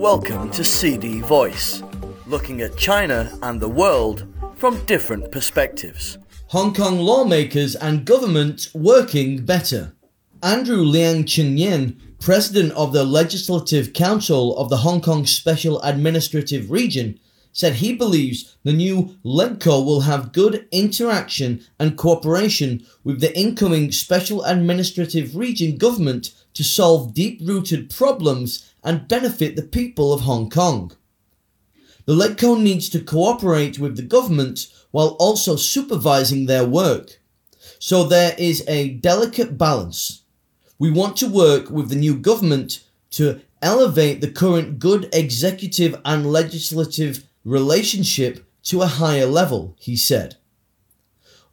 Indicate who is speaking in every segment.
Speaker 1: Welcome to CD Voice, looking at China and the world from different perspectives.
Speaker 2: Hong Kong lawmakers and government working better. Andrew Leung Ching Yen, president of the Legislative Council of the Hong Kong Special Administrative Region, said he believes the new LegCo will have good interaction and cooperation with the incoming Special Administrative Region government to solve deep rooted problems and benefit the people of Hong Kong. The LegCo needs to cooperate with the government while also supervising their work. So there is a delicate balance. We want to work with the new government to elevate the current good executive and legislative relationship to a higher level, he said.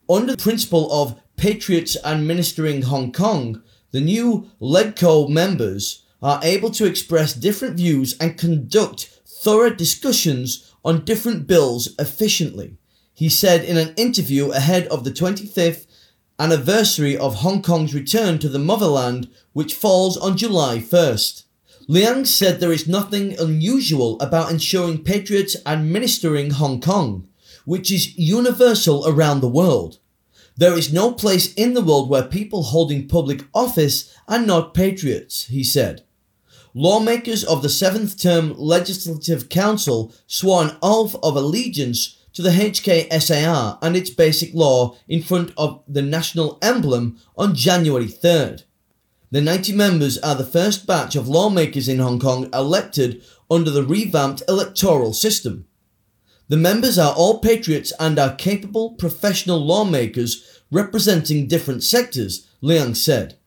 Speaker 2: Under the principle of patriots administering Hong Kong, the new LegCo members are able to express different views and conduct thorough discussions on different bills efficiently, he said in an interview ahead of the 25th anniversary of Hong Kong's return to the motherland, which falls on July 1st. Leung said there is nothing unusual about ensuring patriots administering Hong Kong, which is universal around the world. There is no place in the world where people holding public office are not patriots, he said. Lawmakers of the seventh term Legislative Council swore an oath of allegiance to the HKSAR and its basic law in front of the national emblem on January 3rd. The 90 members are the first batch of lawmakers in Hong Kong elected under the revamped electoral system. The members are all patriots and are capable professional lawmakers representing different sectors, Leung said.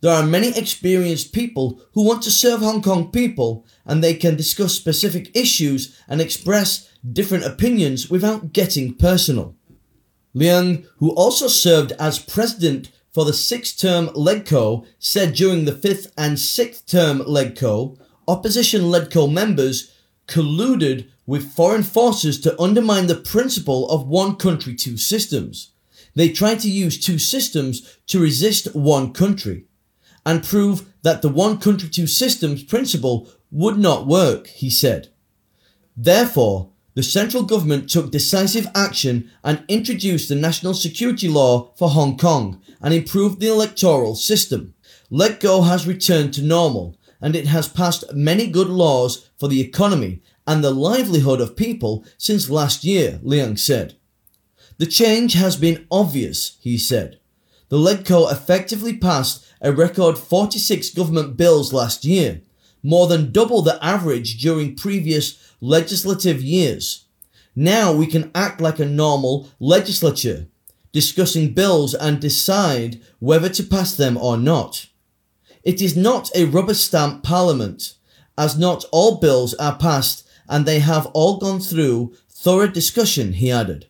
Speaker 2: There are many experienced people who want to serve Hong Kong people and they can discuss specific issues and express different opinions without getting personal. Leung, who also served as president for the sixth term LegCo, said during the fifth and sixth term LegCo, opposition LegCo members colluded with foreign forces to undermine the principle of one country, two systems. They tried to use two systems to resist one country and prove that the one country, two systems principle would not work, he said. Therefore, the central government took decisive action and introduced the national security law for Hong Kong and improved the electoral system. LegCo has returned to normal and it has passed many good laws for the economy and the livelihood of people since last year, Leung said. The change has been obvious, he said. The LegCo effectively passed a record 46 government bills last year, more than double the average during previous legislative years. Now we can act like a normal legislature, discussing bills and decide whether to pass them or not. It is not a rubber stamp parliament, as not all bills are passed and they have all gone through thorough discussion, he added.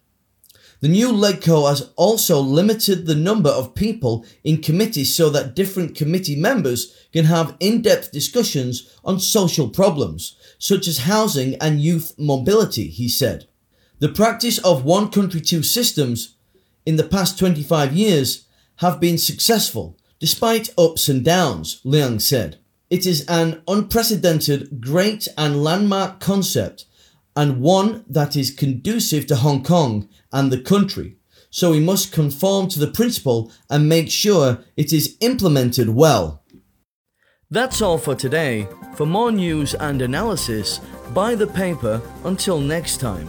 Speaker 2: The new LegCo has also limited the number of people in committees so that different committee members can have in-depth discussions on social problems, such as housing and youth mobility, he said. The practice of one country, two systems in the past 25 years have been successful, despite ups and downs, Leung said. It is an unprecedented, great and landmark concept and one that is conducive to Hong Kong and the country. So we must conform to the principle and make sure it is implemented well.
Speaker 1: That's all for today. For more news and analysis, buy the paper until next time.